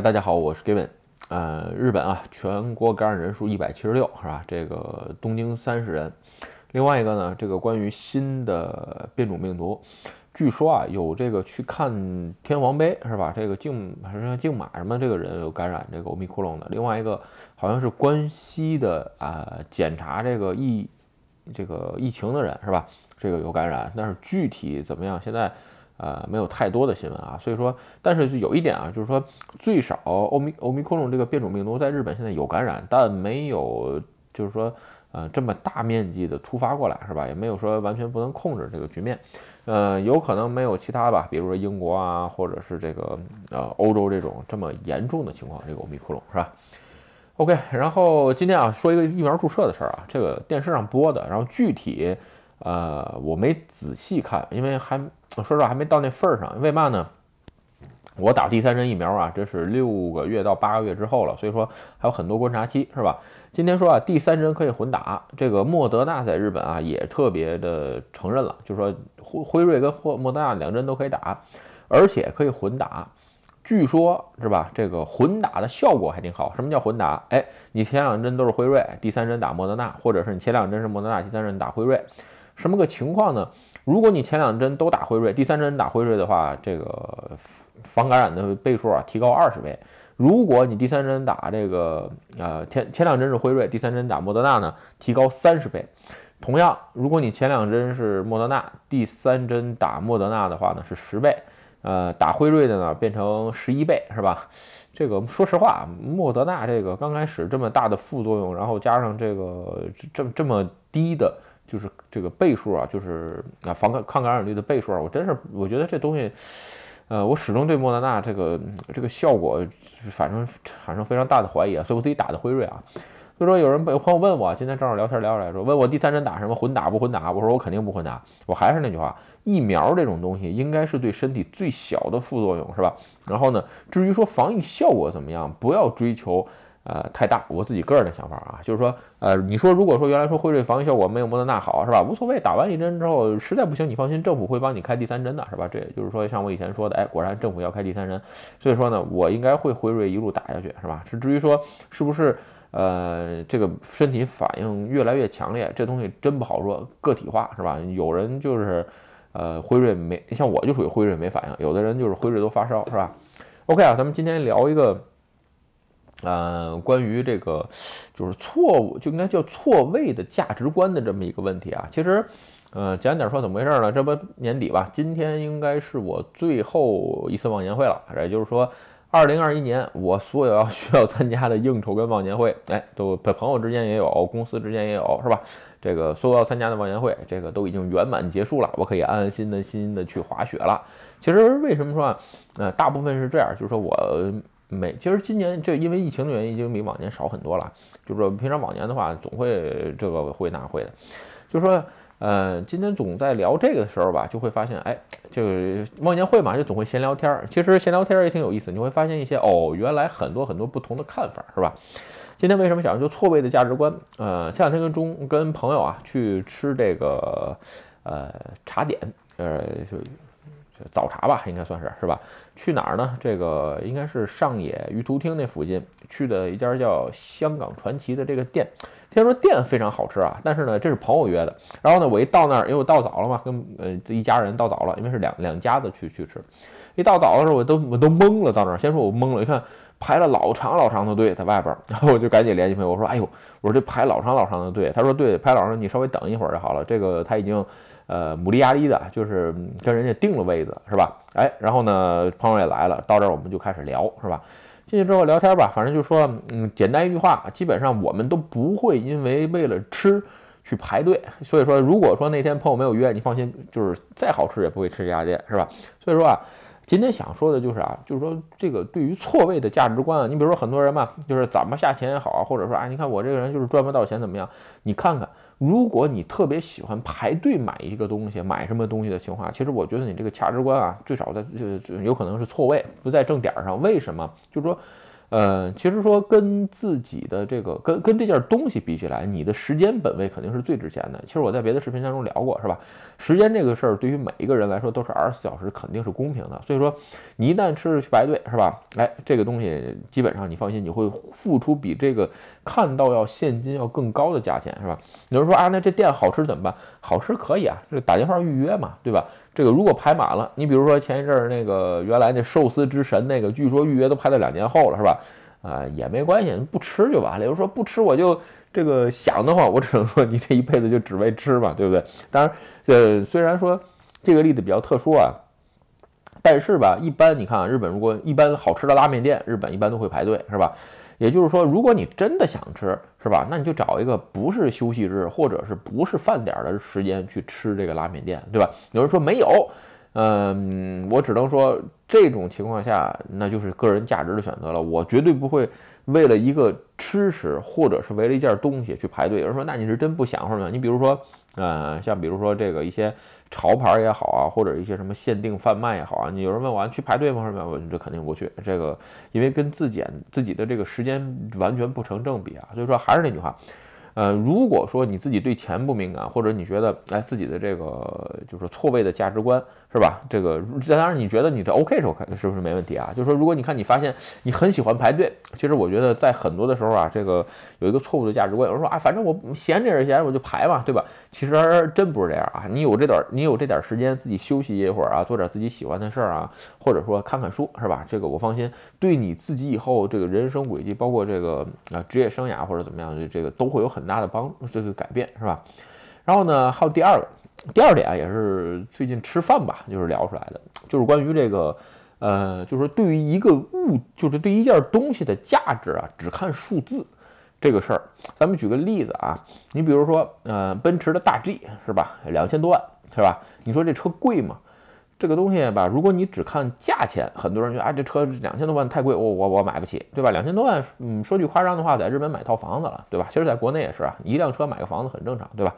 大家好，我是 Gavin。呃，日本啊，全国感染人数一百七十六，是吧？这个东京三十人。另外一个呢，这个关于新的变种病毒，据说啊，有这个去看天皇杯，是吧？这个竞还是竞马什么这个人有感染这个欧米克隆的。另外一个好像是关西的啊，检查这个疫这个疫情的人，是吧？这个有感染，但是具体怎么样，现在。呃，没有太多的新闻啊，所以说，但是有一点啊，就是说，最少欧米欧米克隆这个变种病毒在日本现在有感染，但没有就是说，呃，这么大面积的突发过来，是吧？也没有说完全不能控制这个局面，呃，有可能没有其他吧，比如说英国啊，或者是这个呃欧洲这种这么严重的情况，这个欧米克隆是吧？OK，然后今天啊，说一个疫苗注射的事儿啊，这个电视上播的，然后具体。呃，我没仔细看，因为还说实话还没到那份儿上。为嘛呢？我打第三针疫苗啊，这是六个月到八个月之后了，所以说还有很多观察期，是吧？今天说啊，第三针可以混打，这个莫德纳在日本啊也特别的承认了，就说辉辉瑞跟霍莫德纳两针都可以打，而且可以混打。据说，是吧？这个混打的效果还挺好。什么叫混打？哎，你前两针都是辉瑞，第三针打莫德纳，或者是你前两针是莫德纳，第三针打辉瑞。什么个情况呢？如果你前两针都打辉瑞，第三针打辉瑞的话，这个防感染的倍数啊提高二十倍。如果你第三针打这个呃前前两针是辉瑞，第三针打莫德纳呢，提高三十倍。同样，如果你前两针是莫德纳，第三针打莫德纳的话呢是十倍，呃打辉瑞的呢变成十一倍，是吧？这个说实话，莫德纳这个刚开始这么大的副作用，然后加上这个这这么低的。就是这个倍数啊，就是啊防感抗感染率的倍数啊，我真是我觉得这东西，呃，我始终对莫德纳这个这个效果，反正产生非常大的怀疑啊，所以我自己打的辉瑞啊。所以说有人朋友问我，今天正好聊天聊起来说，问我第三针打什么混打不混打？我说我肯定不混打。我还是那句话，疫苗这种东西应该是对身体最小的副作用，是吧？然后呢，至于说防疫效果怎么样，不要追求。呃，太大，我自己个人的想法啊，就是说，呃，你说如果说原来说辉瑞防疫效果没有莫德纳好，是吧？无所谓，打完一针之后实在不行，你放心，政府会帮你开第三针的，是吧？这也就是说，像我以前说的，哎，果然政府要开第三针，所以说呢，我应该会辉瑞一路打下去，是吧？是至于说是不是呃这个身体反应越来越强烈，这东西真不好说，个体化是吧？有人就是呃辉瑞没，像我就属于辉瑞没反应，有的人就是辉瑞都发烧，是吧？OK 啊，咱们今天聊一个。呃，关于这个就是错误，就应该叫错位的价值观的这么一个问题啊。其实，呃，简单点说，怎么回事呢？这不年底吧，今天应该是我最后一次忘年会了。也就是说，二零二一年我所有要需要参加的应酬跟忘年会，哎，都朋友之间也有，公司之间也有，是吧？这个所有要参加的忘年会，这个都已经圆满结束了，我可以安安心的心的去滑雪了。其实为什么说啊？呃，大部分是这样，就是说我。每其实今年这因为疫情的原因，已经比往年少很多了。就是说，平常往年的话，总会这个会那会的。就说，呃，今天总在聊这个的时候吧，就会发现，哎，这个忘年会嘛，就总会闲聊天儿。其实闲聊天儿也挺有意思，你会发现一些哦，原来很多很多不同的看法，是吧？今天为什么想就错位的价值观？呃，前两天跟中跟朋友啊去吃这个呃茶点，呃就。早茶吧，应该算是是吧？去哪儿呢？这个应该是上野玉图厅那附近去的一家叫香港传奇的这个店。听说店非常好吃啊，但是呢，这是朋友约的。然后呢，我一到那儿，因为我到早了嘛，跟呃这一家人到早了，因为是两两家子去去吃。一到早的时候，我都我都懵了。到那儿，先说我懵了，一看排了老长老长的队在外边，然后我就赶紧联系朋友，我说：“哎呦，我说这排老长老长的队。”他说：“对，排老长，你稍微等一会儿就好了。这个他已经。”呃，姆利亚利的，就是跟人家定了位子，是吧？哎，然后呢，朋友也来了，到这儿我们就开始聊，是吧？进去之后聊天吧，反正就说，嗯，简单一句话，基本上我们都不会因为为了吃去排队。所以说，如果说那天朋友没有约，你放心，就是再好吃也不会吃这家店，是吧？所以说啊。今天想说的就是啊，就是说这个对于错位的价值观啊，你比如说很多人嘛，就是怎么下钱也好，或者说啊，你看我这个人就是赚不到钱怎么样？你看看，如果你特别喜欢排队买一个东西，买什么东西的情况，其实我觉得你这个价值观啊，最少在就有可能是错位，不在正点上。为什么？就是说，呃，其实说跟自己的这个跟跟这件东西比起来，你的时间本位肯定是最值钱的。其实我在别的视频当中聊过，是吧？时间这个事儿对于每一个人来说都是二十四小时，肯定是公平的。所以说，你一旦吃了去排队，是吧？哎，这个东西基本上你放心，你会付出比这个看到要现金要更高的价钱，是吧？有人说啊，那这店好吃怎么办？好吃可以啊，这打电话预约嘛，对吧？这个如果排满了，你比如说前一阵儿那个原来那寿司之神那个，据说预约都排到两年后了，是吧？啊，也没关系，不吃就完了。有人说不吃我就这个想的话，我只能说你这一辈子就只为吃嘛，对不对？当然，呃，虽然说这个例子比较特殊啊，但是吧，一般你看啊，日本如果一般好吃的拉面店，日本一般都会排队，是吧？也就是说，如果你真的想吃，是吧？那你就找一个不是休息日或者是不是饭点的时间去吃这个拉面店，对吧？有人说没有，嗯，我只能说这种情况下，那就是个人价值的选择了。我绝对不会为了一个吃食或者是为了一件东西去排队。有人说，那你是真不想或者？你比如说，嗯，像比如说这个一些。潮牌也好啊，或者一些什么限定贩卖也好啊，你有人问我去排队吗？什么？我这肯定不去。这个因为跟自检自己的这个时间完全不成正比啊。所以说还是那句话。呃，如果说你自己对钱不敏感，或者你觉得哎自己的这个就是错位的价值观是吧？这个当然你觉得你这 OK 是 OK 是不是没问题啊？就是说如果你看你发现你很喜欢排队，其实我觉得在很多的时候啊，这个有一个错误的价值观，有人说啊反正我闲着也是闲着我就排嘛，对吧？其实真不是这样啊！你有这点你有这点时间自己休息一会儿啊，做点自己喜欢的事儿啊，或者说看看书是吧？这个我放心，对你自己以后这个人生轨迹，包括这个啊职业生涯或者怎么样，这个都会有很。大的帮这个改变是吧？然后呢，还有第二个，第二点啊也是最近吃饭吧，就是聊出来的，就是关于这个，呃，就是对于一个物，就是对一件东西的价值啊，只看数字这个事儿。咱们举个例子啊，你比如说，呃，奔驰的大 G 是吧，两千多万是吧？你说这车贵吗？这个东西吧，如果你只看价钱，很多人觉得啊，这车两千多万太贵，我我我买不起，对吧？两千多万，嗯，说句夸张的话，在日本买套房子了，对吧？其实在国内也是啊，一辆车买个房子很正常，对吧？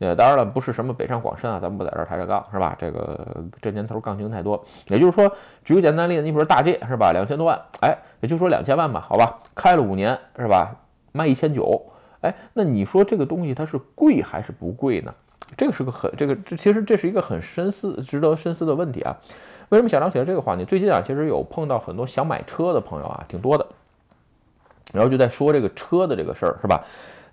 呃，当然了，不是什么北上广深啊，咱们不在这儿抬这杠，是吧？这个这年头杠精太多。也就是说，举个简单例子，你比如说大 G 是吧，两千多万，哎，也就说两千万吧，好吧，开了五年是吧，卖一千九，哎，那你说这个东西它是贵还是不贵呢？这个是个很这个这其实这是一个很深思值得深思的问题啊！为什么想聊起来这个话题？最近啊，其实有碰到很多想买车的朋友啊，挺多的，然后就在说这个车的这个事儿，是吧？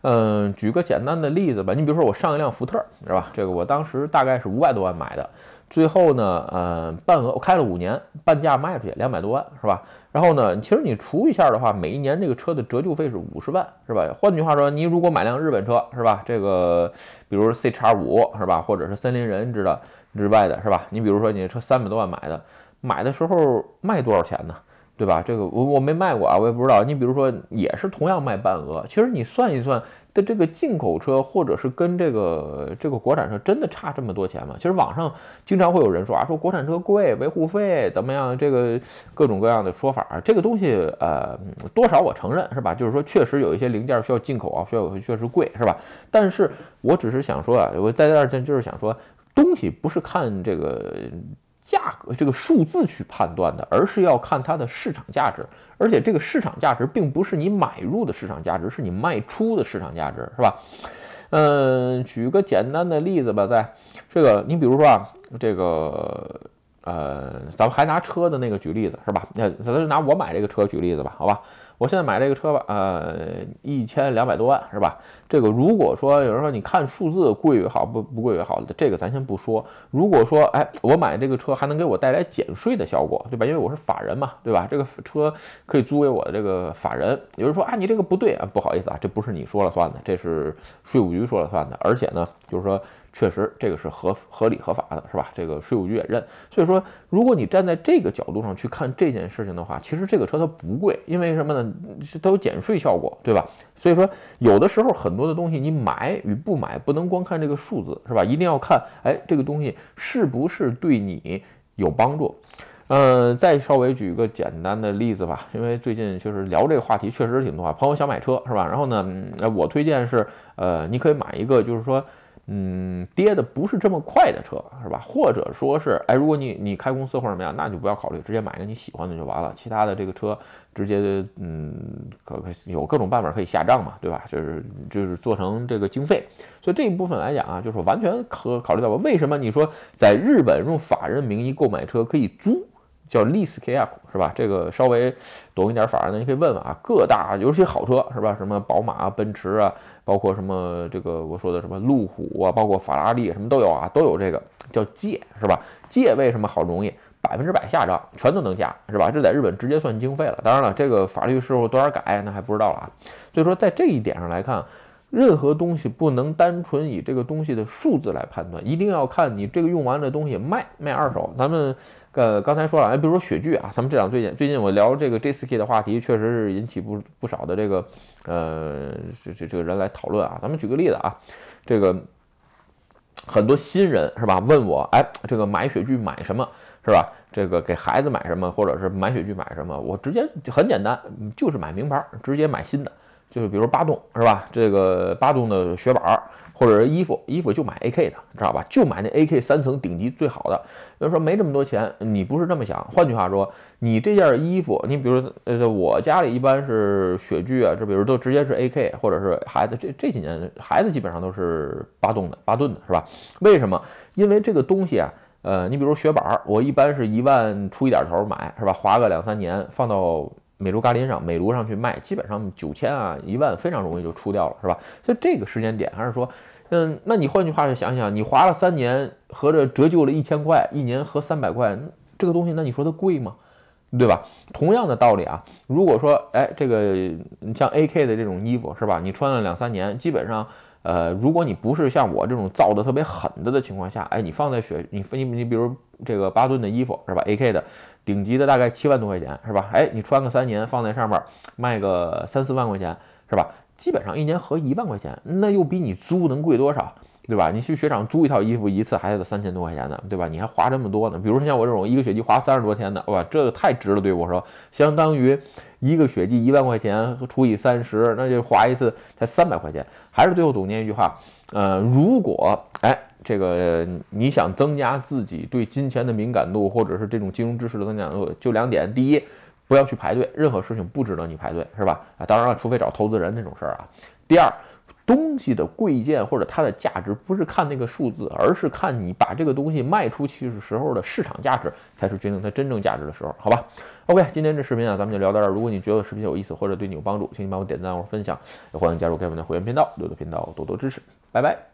嗯，举个简单的例子吧，你比如说我上一辆福特，是吧？这个我当时大概是五百多万买的。最后呢，呃，半额我开了五年，半价卖出去两百多万，是吧？然后呢，其实你除一下的话，每一年这个车的折旧费是五十万，是吧？换句话说，你如果买辆日本车，是吧？这个，比如 C 叉五，是吧？或者是森林人之的之外的，是吧？你比如说你车三百多万买的，买的时候卖多少钱呢？对吧？这个我我没卖过啊，我也不知道。你比如说，也是同样卖半额，其实你算一算的这个进口车，或者是跟这个这个国产车，真的差这么多钱吗？其实网上经常会有人说啊，说国产车贵，维护费怎么样？这个各种各样的说法，这个东西呃，多少我承认是吧？就是说确实有一些零件需要进口啊，需要确实贵是吧？但是我只是想说啊，我在这儿就是想说，东西不是看这个。价格这个数字去判断的，而是要看它的市场价值，而且这个市场价值并不是你买入的市场价值，是你卖出的市场价值，是吧？嗯，举个简单的例子吧，在这个你比如说啊，这个呃，咱们还拿车的那个举例子是吧？那咱就拿我买这个车举例子吧，好吧？我现在买这个车吧，呃，一千两百多万是吧？这个如果说有人说你看数字贵也好，不不贵也好，这个咱先不说。如果说哎，我买这个车还能给我带来减税的效果，对吧？因为我是法人嘛，对吧？这个车可以租给我的这个法人。有人说啊，你这个不对啊，不好意思啊，这不是你说了算的，这是税务局说了算的。而且呢，就是说。确实，这个是合合理合法的，是吧？这个税务局也认。所以说，如果你站在这个角度上去看这件事情的话，其实这个车它不贵，因为什么呢？它有减税效果，对吧？所以说，有的时候很多的东西你买与不买，不能光看这个数字，是吧？一定要看，哎，这个东西是不是对你有帮助？嗯，再稍微举一个简单的例子吧，因为最近就是聊这个话题确实挺多啊，朋友想买车，是吧？然后呢，我推荐是，呃，你可以买一个，就是说。嗯，跌的不是这么快的车，是吧？或者说是，哎，如果你你开公司或者怎么样，那就不要考虑，直接买一个你喜欢的就完了。其他的这个车，直接嗯，可可有各种办法可以下账嘛，对吧？就是就是做成这个经费。所以这一部分来讲啊，就是完全可考虑到吧为什么你说在日本用法人名义购买车可以租。叫 lease car 是吧？这个稍微懂一点法的，你可以问问啊。各大尤其好车是吧？什么宝马、奔驰啊，包括什么这个我说的什么路虎啊，包括法拉利什么都有啊，都有这个叫借是吧？借为什么好容易？百分之百下账，全都能加是吧？这在日本直接算经费了。当然了，这个法律是否多少改那还不知道了啊。所以说在这一点上来看。任何东西不能单纯以这个东西的数字来判断，一定要看你这个用完的东西卖卖二手。咱们呃刚才说了，哎，比如说雪具啊，咱们这两最近最近我聊这个 J S K 的话题，确实是引起不不少的这个呃这这这个人来讨论啊。咱们举个例子啊，这个很多新人是吧？问我，哎，这个买雪具买什么是吧？这个给孩子买什么，或者是买雪具买什么？我直接就很简单，就是买名牌，直接买新的。就是比如八栋是吧？这个八栋的雪板儿或者是衣服，衣服就买 AK 的，知道吧？就买那 AK 三层顶级最好的。比如说没这么多钱，你不是这么想。换句话说，你这件衣服，你比如呃，我家里一般是雪具啊，这比如都直接是 AK，或者是孩子这这几年孩子基本上都是八栋的，八顿的是吧？为什么？因为这个东西啊，呃，你比如雪板儿，我一般是一万出一点头买是吧？花个两三年放到。美卢咖林上，美卢上去卖，基本上九千啊，一万非常容易就出掉了，是吧？所以这个时间点还是说，嗯，那你换句话就想想，你划了三年，合着折旧了一千块，一年合三百块，这个东西，那你说它贵吗？对吧？同样的道理啊，如果说，哎，这个你像 AK 的这种衣服，是吧？你穿了两三年，基本上，呃，如果你不是像我这种造的特别狠的的情况下，哎，你放在雪，你你你比如这个巴顿的衣服，是吧？AK 的。顶级的大概七万多块钱是吧？哎，你穿个三年，放在上面卖个三四万块钱是吧？基本上一年合一万块钱，那又比你租能贵多少？对吧？你去雪场租一套衣服一次还得三千多块钱呢，对吧？你还花这么多呢？比如说像我这种一个雪季花三十多天的，哇，这个太值了，对我说，相当于一个雪季一万块钱除以三十，那就花一次才三百块钱。还是最后总结一句话，呃，如果哎。这个你想增加自己对金钱的敏感度，或者是这种金融知识的增长度，就两点：第一，不要去排队，任何事情不值得你排队，是吧？啊，当然了，除非找投资人那种事儿啊。第二，东西的贵贱或者它的价值，不是看那个数字，而是看你把这个东西卖出去的时候的市场价值，才是决定它真正价值的时候，好吧？OK，今天这视频啊，咱们就聊到这儿。如果你觉得视频有意思或者对你有帮助，请你帮我点赞或者分享，也欢迎加入 Kevin 的会员频道，多多频道多多支持，拜拜。